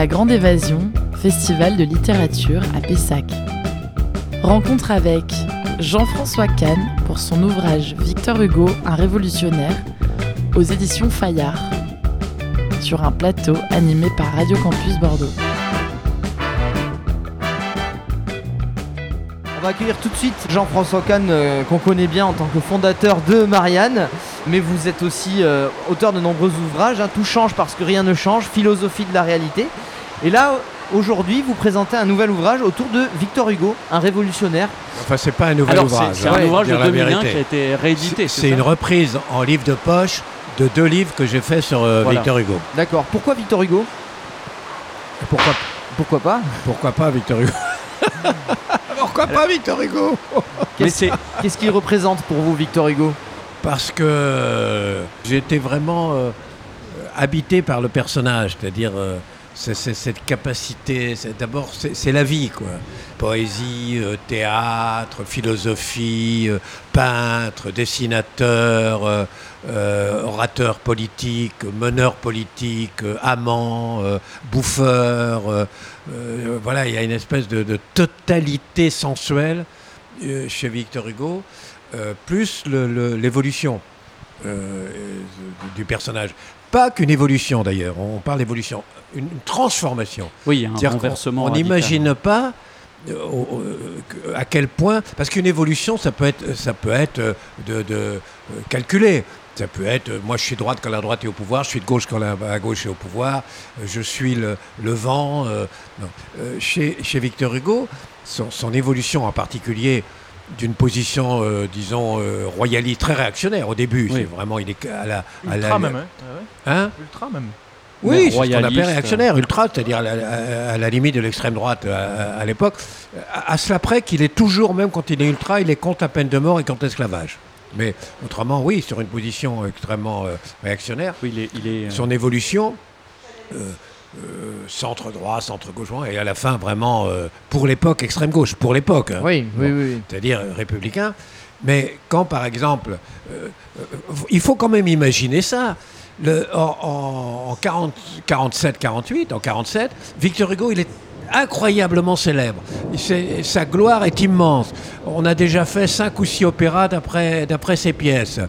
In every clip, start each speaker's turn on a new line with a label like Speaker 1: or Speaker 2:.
Speaker 1: La Grande Évasion, festival de littérature à Pessac. Rencontre avec Jean-François Kahn pour son ouvrage Victor Hugo, un révolutionnaire, aux éditions Fayard, sur un plateau animé par Radio Campus Bordeaux.
Speaker 2: On va accueillir tout de suite Jean-François Kahn, euh, qu'on connaît bien en tant que fondateur de Marianne, mais vous êtes aussi euh, auteur de nombreux ouvrages. hein. Tout change parce que rien ne change, philosophie de la réalité. Et là, aujourd'hui, vous présentez un nouvel ouvrage autour de Victor Hugo, un révolutionnaire.
Speaker 3: Enfin, c'est pas un nouvel
Speaker 4: Alors,
Speaker 3: ouvrage.
Speaker 4: c'est
Speaker 3: hein,
Speaker 4: un
Speaker 3: pour
Speaker 4: ouvrage de
Speaker 3: dire la
Speaker 4: 2001
Speaker 3: vérité.
Speaker 4: qui a été réédité.
Speaker 3: C'est une reprise en livre de poche de deux livres que j'ai fait sur euh,
Speaker 4: Voilà.
Speaker 3: Victor Hugo.
Speaker 2: D'accord. Pourquoi Victor Hugo?
Speaker 3: Pourquoi,
Speaker 2: Pourquoi pas?
Speaker 3: pourquoi pas Victor Hugo? Pourquoi pas Victor Hugo?
Speaker 2: Qu'est-ce qu'il représente pour vous, Victor Hugo?
Speaker 3: Parce que euh, j'ai été vraiment euh, habité par le personnage, c'est-à-dire cette capacité. D'abord, c'est la vie, quoi. Poésie, euh, théâtre, philosophie, euh, peintre, dessinateur, euh, orateur politique, meneur politique, amant, bouffeur. voilà, il y a une espèce de, totalité sensuelle chez Victor Hugo, plus l'évolution du personnage. Pas qu'une évolution d'ailleurs, on parle d'évolution, une, une transformation.
Speaker 4: oui, un renversement.
Speaker 3: On n'imagine pas euh, à quel point, parce qu'une évolution, ça peut être, ça peut être euh, de, de, euh, calculé. Ça peut être, moi je suis droite quand la droite est au pouvoir, je suis de gauche quand la, la gauche est au pouvoir, je suis le, le vent. euh, non. Euh, chez, chez Victor Hugo, son, son évolution en particulier d'une position, euh, disons, euh, royaliste, très réactionnaire au début,
Speaker 4: Oui.
Speaker 3: c'est vraiment, il est à la... à
Speaker 5: Ultra
Speaker 3: la-
Speaker 5: même, hein. Ouais.
Speaker 3: Hein
Speaker 5: Ultra même.
Speaker 3: oui, c'est ce qu'on appelle
Speaker 4: royaliste.
Speaker 3: réactionnaire, ultra, c'est-à-dire à, la- à- à la limite de l'extrême droite à, à l'époque. À, à cela près qu'il est toujours, même quand il est ultra, il est contre la peine de mort et contre l'esclavage. Mais autrement, oui, sur une position extrêmement euh, réactionnaire,
Speaker 4: Oui, il est. il est, euh,
Speaker 3: son évolution, euh, euh, centre-droit, centre-gauche, et à la fin, vraiment, euh, pour l'époque, extrême-gauche, pour l'époque. hein
Speaker 2: Oui, oui, oui.
Speaker 3: c'est-à-dire euh, républicain. Mais quand, par exemple, euh, il faut quand même imaginer ça. Le- en, 47-48, en 47, Victor Hugo, il est incroyablement célèbre. Sa gloire est immense. On a déjà fait cinq ou six opéras d'après ses pièces.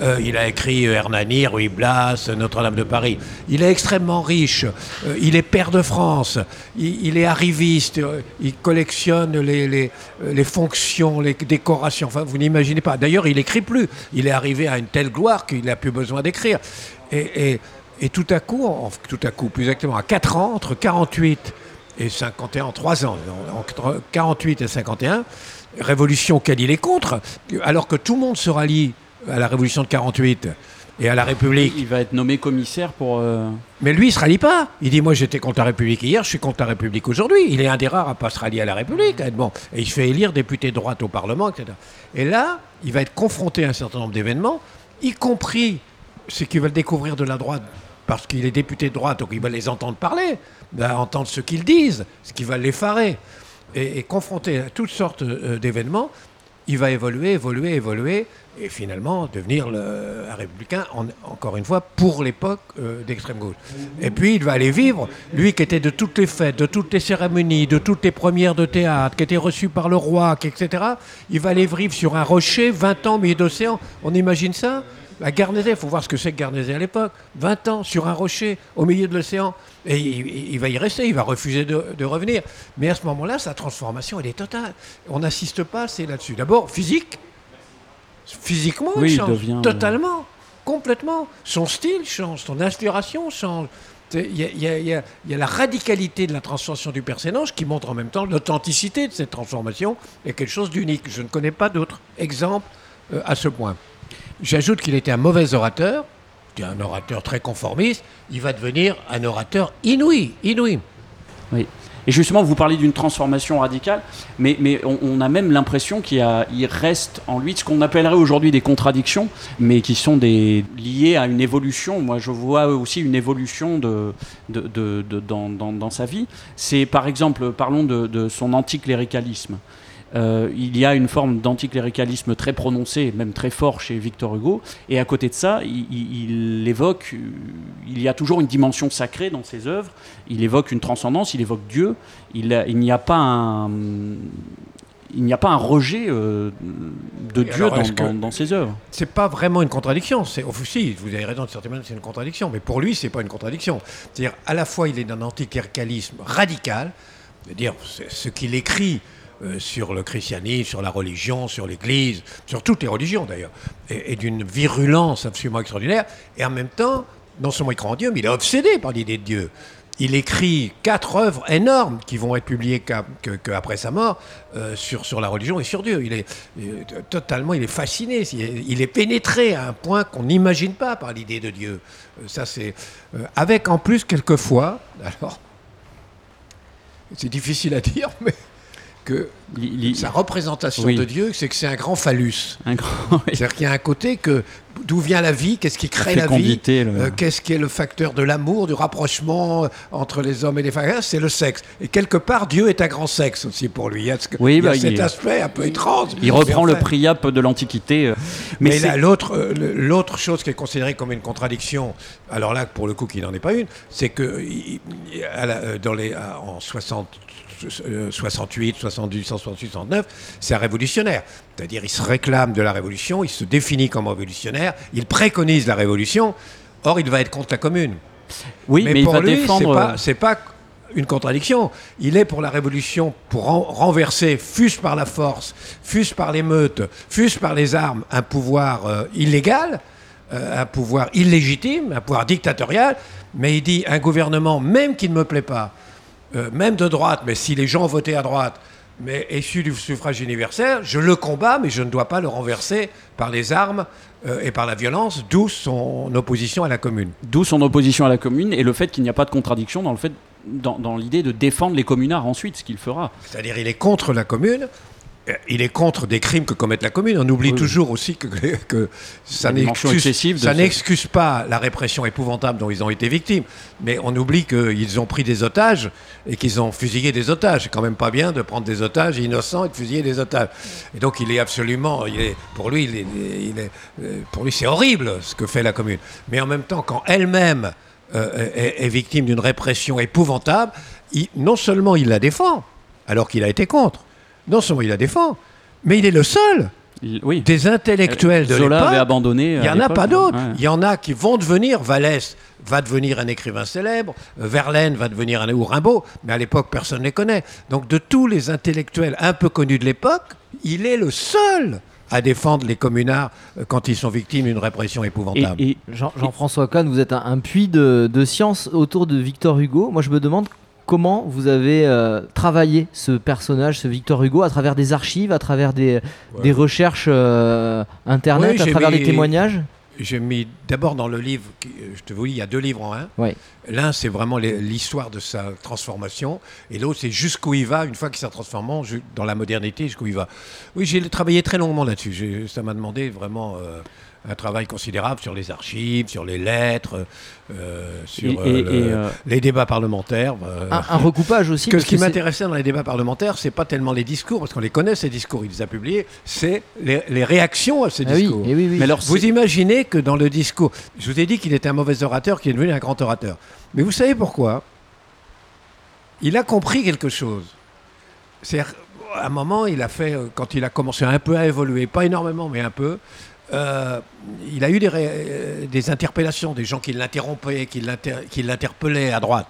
Speaker 3: Euh, il a écrit euh, Hernani, Ruy Blas, Notre-Dame de Paris. Il est extrêmement riche. Euh, il est père de France. Il, est arriviste. Il collectionne les, fonctions, les décorations. Enfin, vous n'imaginez pas. D'ailleurs, il écrit plus. Il est arrivé à une telle gloire qu'il n'a plus besoin d'écrire. Et, tout à coup, tout à coup, plus exactement, à 4 ans, entre 48 et 51, en 3 ans, en- entre 48 et 51, révolution auquel il est contre, alors que tout le monde se rallie à la révolution de 48 et à la République.
Speaker 4: il va être nommé commissaire pour. euh,
Speaker 3: Mais lui, il se rallie pas. Il dit Moi, j'étais contre la République hier, je suis contre la République aujourd'hui. Il est un des rares à pas se rallier à la République. Bon. Et il se fait élire député de droite au Parlement, etc. Et là, il va être confronté à un certain nombre d'événements, y compris ce qu'il va découvrir de la droite, parce qu'il est député de droite, donc il va les entendre parler, va entendre ce qu'ils disent, ce qui va l'effarer. Et, et confronté à toutes sortes euh, d'événements, il va évoluer, évoluer, évoluer, et finalement devenir un républicain, en- encore une fois, pour l'époque euh, d'extrême gauche. Et puis il va aller vivre, lui qui était de toutes les fêtes, de toutes les cérémonies, de toutes les premières de théâtre, qui était reçu par le roi, etc. Il va aller vivre sur un rocher, 20 ans milieu d'océan. On imagine ça? À Guernesey, il faut voir ce que c'est que Guernesey à l'époque. 20 ans sur un rocher au milieu de l'océan. Et il, il va y rester, il va refuser de, de revenir. Mais à ce moment-là, sa transformation, elle est totale. On n'assiste pas assez là-dessus. D'abord, physique. Physiquement,
Speaker 4: Oui,
Speaker 3: il
Speaker 4: il
Speaker 3: change.
Speaker 4: devient,
Speaker 3: Totalement. Complètement. Son style change, son inspiration change. C'est- Il y, a- il y a- il y a- il y a la radicalité de la transformation du personnage qui montre en même temps l'authenticité de cette transformation et quelque chose d'unique. Je ne connais pas d'autres exemples euh, à ce point. J'ajoute qu'il était un mauvais orateur, un orateur très conformiste, il va devenir un orateur inouï, inouï.
Speaker 4: Et justement, vous parlez d'une transformation radicale, mais, mais on, a même l'impression qu'il reste en lui ce qu'on appellerait aujourd'hui des contradictions, mais qui sont liées à une évolution. Moi, je vois aussi une évolution dans, sa vie. C'est par exemple, parlons de son anticléricalisme. Euh, il y a une forme d'anticléricalisme très prononcée, même très fort chez Victor Hugo. Et à côté de ça, il, il- il évoque, euh, il y a toujours une dimension sacrée dans ses œuvres. Il évoque une transcendance, il évoque Dieu. Il, n'y a pas un, il n'y a pas un rejet euh, de Dieu
Speaker 3: alors,
Speaker 4: dans, ses œuvres.
Speaker 3: C'est pas vraiment une contradiction. C'est oh, si, vous avez raison, de certaine manière, c'est une contradiction. Mais pour lui, c'est pas une contradiction. C'est-à-dire, à la fois, il est d'un anticléricalisme radical, c'est-à-dire c'est ce qu'il écrit euh, sur le christianisme, sur la religion, sur l'Église, sur toutes les religions d'ailleurs, et, d'une virulence absolument extraordinaire. Et en même temps, non seulement il croit en Dieu, mais il est obsédé par l'idée de Dieu. Il écrit quatre œuvres énormes qui vont être publiées qu'après sa mort euh, sur, la religion et sur Dieu. Il est euh, totalement, il est fasciné, il est, pénétré à un point qu'on n'imagine pas par l'idée de Dieu. Ça c'est avec en plus quelquefois, alors c'est difficile à dire, mais que sa représentation
Speaker 4: Oui.
Speaker 3: de Dieu, c'est que c'est un grand phallus. C'est-à-dire qu'il y a un côté que d'où vient la vie, qu'est-ce qui crée la vie,
Speaker 4: le-
Speaker 3: euh, qu'est-ce qui est le facteur de l'amour, du rapprochement euh, entre les hommes et les femmes, c'est le sexe. Et quelque part, Dieu est un grand sexe aussi pour lui. Il y a, ce que-
Speaker 4: Oui,
Speaker 3: il y a
Speaker 4: bah,
Speaker 3: cet
Speaker 4: il-
Speaker 3: aspect un peu étrange.
Speaker 4: Il reprend le priape de l'Antiquité. euh,
Speaker 3: Mais, l'autre, chose qui est considérée comme une contradiction, alors là, pour le coup, qui n'en est pas une, c'est que dans les, en 60, euh, 68, 78, 168, 169, c'est un révolutionnaire. C'est-à-dire, il se réclame de la révolution, il se définit comme révolutionnaire, il préconise la révolution. Or, il va être contre la commune.
Speaker 4: oui, mais, il
Speaker 3: pour
Speaker 4: va
Speaker 3: lui, c'est
Speaker 4: défendre.
Speaker 3: pas, c'est pas une contradiction. Il est pour la révolution, pour ren- renverser, fût-ce par la force, fût-ce par l'émeute, fût-ce par les armes, un pouvoir euh, illégal, euh, un pouvoir illégitime, un pouvoir dictatorial. Mais il dit un gouvernement, même qui ne me plaît pas, euh, même de droite, mais si les gens votaient à droite, mais issu du suffrage universel, je le combats, mais je ne dois pas le renverser par les armes euh, et par la violence, d'où son opposition à la commune.
Speaker 4: D'où son opposition à la commune et le fait qu'il n'y a pas de contradiction dans le fait dans, dans l'idée de défendre les communards ensuite, ce qu'il fera.
Speaker 3: C'est-à-dire, il est contre la commune. Euh, Il est contre des crimes que commettent la commune. On oublie
Speaker 4: Oui.
Speaker 3: toujours aussi que, que ça n'excuse pas la répression épouvantable dont ils ont été victimes. Mais on oublie qu'ils ont pris des otages et qu'ils ont fusillé des otages. C'est quand même pas bien de prendre des otages innocents et de fusiller des otages. Et donc il est absolument, il est, pour lui, il est, il est- pour lui c'est horrible ce que fait la commune. Mais en même temps, quand elle-même euh, est, est victime d'une répression épouvantable, il- non seulement il la défend, alors qu'il a été contre, non seulement il la défend, mais il est le seul
Speaker 4: Il- oui.
Speaker 3: des intellectuels de
Speaker 4: Zola avait
Speaker 3: l'époque.
Speaker 4: abandonné.
Speaker 3: Il n'y
Speaker 4: à
Speaker 3: en a pas d'autres.
Speaker 4: Ouais.
Speaker 3: Il y en a qui vont devenir, Vallès va devenir un écrivain célèbre, euh, Verlaine va devenir un ou Rimbaud, mais à l'époque personne ne les connaît. Donc de tous les intellectuels un peu connus de l'époque, il est le seul à défendre les communards euh, quand ils sont victimes d'une répression épouvantable.
Speaker 4: et-
Speaker 2: Jean- Jean-François Kahn, vous êtes un, un puits de, de science autour de Victor Hugo. Moi, je me demande comment vous avez euh, travaillé ce personnage, ce Victor Hugo, à travers des archives, à travers des,
Speaker 3: Ouais.
Speaker 2: des recherches euh, internet,
Speaker 3: Oui,
Speaker 2: à travers
Speaker 3: mis-
Speaker 2: des témoignages?
Speaker 3: J'ai mis d'abord dans le livre, euh, je te vous dis, il y a deux livres en un.
Speaker 2: Ouais.
Speaker 3: L'un, c'est vraiment l'histoire de sa transformation, et l'autre, c'est jusqu'où il va, une fois qu'il s'est transformé, dans la modernité, jusqu'où il va. Oui, j'ai travaillé très longuement là-dessus. Ça m'a demandé vraiment euh, un travail considérable sur les archives, sur les lettres, euh, sur
Speaker 4: et-
Speaker 3: euh,
Speaker 4: et-
Speaker 3: le-
Speaker 4: et, euh,
Speaker 3: les débats parlementaires. euh,
Speaker 2: Un, un recoupage aussi.
Speaker 3: que ce qui m'intéressait dans les débats parlementaires, c'est pas tellement les discours, parce qu'on les connaît ces discours, il les a publiés, c'est les, les réactions à ces
Speaker 2: Ah
Speaker 3: discours.
Speaker 2: eh oui, oui.
Speaker 4: mais alors,
Speaker 3: Vous imaginez que dans le discours, je vous ai dit qu'il était un mauvais orateur, qu'il est devenu un grand orateur. Mais vous savez pourquoi? Il a compris quelque chose. C'est à un moment, il a fait, quand il a commencé un peu à évoluer, pas énormément, mais un peu. Euh, il a eu euh, des interpellations, des gens qui l'interrompaient, qui l'inter- qui l'interpellaient à droite.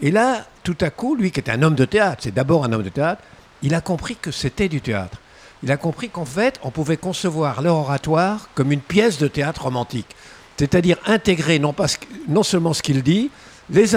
Speaker 3: Et là, tout à coup, lui qui est un homme de théâtre, c'est d'abord un homme de théâtre, il a compris que c'était du théâtre. Il a compris qu'en fait, on pouvait concevoir leur oratoire comme une pièce de théâtre romantique. C'est-à-dire intégrer non, pas non seulement ce qu'il dit, les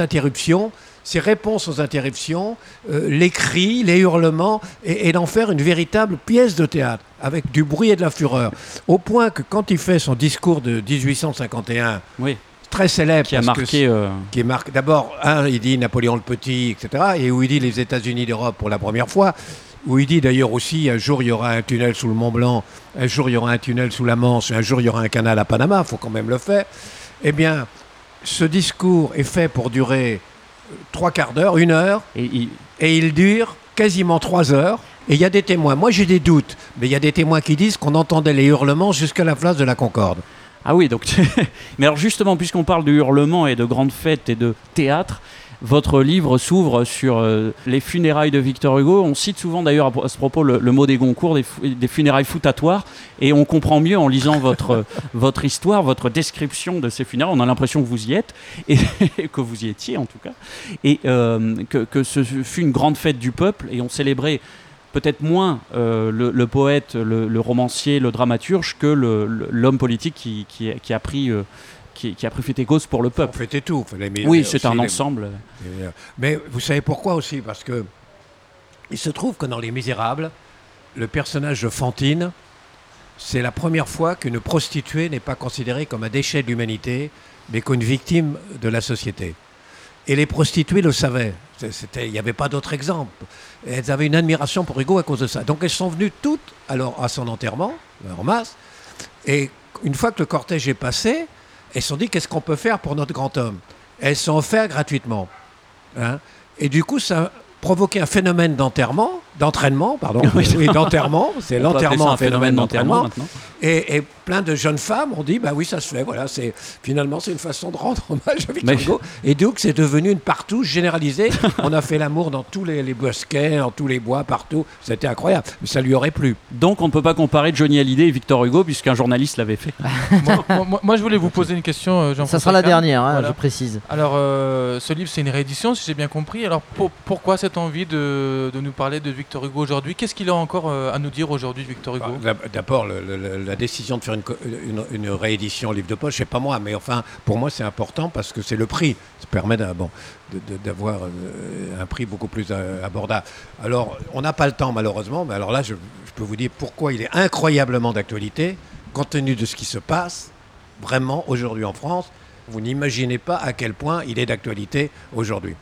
Speaker 3: interruptions, ses réponses aux interruptions, euh, les cris, les hurlements, et, et d'en faire une véritable pièce de théâtre, avec du bruit et de la fureur. Au point que quand il fait son discours de 1851,
Speaker 4: oui,
Speaker 3: très célèbre,
Speaker 4: qui a
Speaker 3: que
Speaker 4: marqué. euh,
Speaker 3: qui d'abord, un, il dit Napoléon le Petit, etc., et où il dit les États-Unis d'Europe pour la première fois, où il dit d'ailleurs aussi un jour il y aura un tunnel sous le Mont Blanc, un jour il y aura un tunnel sous la Manche, un jour il y aura un canal à Panama, il faut quand même le faire. Eh bien, ce discours est fait pour durer trois quarts d'heure, une heure,
Speaker 4: et il-
Speaker 3: et il dure quasiment trois heures. Et il y a des témoins. Moi, j'ai des doutes, mais il y a des témoins qui disent qu'on entendait les hurlements jusqu'à la place de la Concorde.
Speaker 4: Ah oui, donc. Mais alors justement, puisqu'on parle de hurlements et de grandes fêtes et de théâtre, votre livre s'ouvre sur euh, les funérailles de Victor Hugo. On cite souvent d'ailleurs à, ce propos le, mot des Goncourt, des, funérailles foutatoires, et on comprend mieux en lisant votre, votre histoire, votre description de ces funérailles. On a l'impression que vous y êtes, et que vous y étiez en tout cas, et euh, que, ce fut une grande fête du peuple, et on célébrait peut-être moins euh, le, poète, le, romancier, le dramaturge que l'homme politique qui, a pris. Qui, a pris cause pour le peuple.
Speaker 3: On fêtait tout.
Speaker 4: oui, c'est un ensemble.
Speaker 3: Mais vous savez pourquoi aussi? Parce que il se trouve que dans Les Misérables, le personnage de Fantine, c'est la première fois qu'une prostituée n'est pas considérée comme un déchet de l'humanité, mais qu'une victime de la société. Et les prostituées le savaient. Il n'y avait pas d'autre exemple. elles avaient une admiration pour Hugo à cause de ça. Donc elles sont venues toutes alors, à son enterrement, en masse. Et une fois que le cortège est passé, elles se sont dit qu'est-ce qu'on peut faire pour notre grand homme? Elles sont offertes gratuitement. Hein. et du coup, ça a provoqué un phénomène d'enterrement, d'entraînement, pardon, oui, d'enterrement. C'est l'enterrement, un phénomène d'enterrement. Et, et, plein de jeunes femmes ont dit bah oui ça se fait voilà c'est finalement c'est une façon de rendre hommage à Victor Hugo. Et donc c'est devenu une partout généralisée. On a fait l'amour dans tous les, bosquets dans tous les bois partout. C'était incroyable. Mais ça lui aurait plu.
Speaker 4: Donc on ne peut pas comparer Johnny Hallyday et Victor Hugo puisqu'un journaliste l'avait fait.
Speaker 5: Moi, je voulais vous poser une question euh, Jean
Speaker 2: ça sera la dernière hein, je précise.
Speaker 5: Alors euh, ce livre c'est une réédition si j'ai bien compris. Alors pourquoi cette envie de, de, nous parler de Victor Hugo aujourd'hui qu'est-ce qu'il a encore euh, à nous dire aujourd'hui Victor Hugo
Speaker 3: bah, d'abord la décision de faire une, réédition livre de poche, c'est pas moi, mais enfin, pour moi, c'est important parce que c'est le prix. Ça permet d'avoir euh, un prix beaucoup plus euh, abordable. Alors, on n'a pas le temps, malheureusement, mais alors là, je, peux vous dire pourquoi il est incroyablement d'actualité, compte tenu de ce qui se passe vraiment aujourd'hui en France. Vous n'imaginez pas à quel point il est d'actualité aujourd'hui.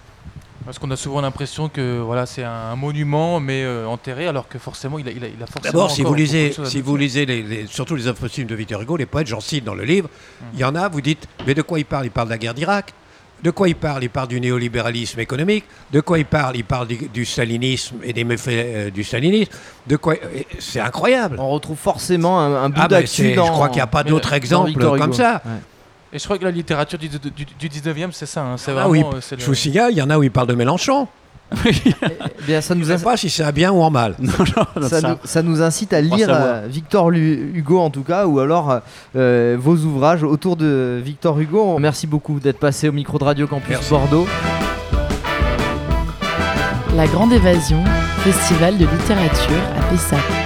Speaker 5: Parce qu'on a souvent l'impression que voilà, c'est un monument, mais euh, enterré, alors que forcément, il a, il a, il a forcément.
Speaker 3: D'abord, si vous lisez, si vous lisez les, surtout les apostoliques de Victor Hugo, les poètes, j'en cite dans le livre, hum. il y en a, vous dites, mais de quoi il parle? Il parle de la guerre d'Irak. De quoi il parle? Il parle du néolibéralisme économique. De quoi il parle? Il parle du, stalinisme et des méfaits euh, du stalinisme. De quoi C'est incroyable.
Speaker 2: On retrouve forcément un, bout ah ben, Je
Speaker 3: crois qu'il n'y a pas d'autres exemples comme ça.
Speaker 5: Et je crois que la littérature du, 19e, c'est ça. Hein,
Speaker 3: ah oui, euh, je vous signale, il y en a où il parle de Mélenchon. Eh bien, ça nous ne sais pas si c'est à bien ou en mal.
Speaker 2: ça, nous, incite à lire euh, Victor Hugo en tout cas, ou alors euh, vos ouvrages autour de Victor Hugo. Merci beaucoup d'être passé au micro de Radio Campus Bordeaux.
Speaker 1: La Grande Évasion, festival de littérature à Pessac.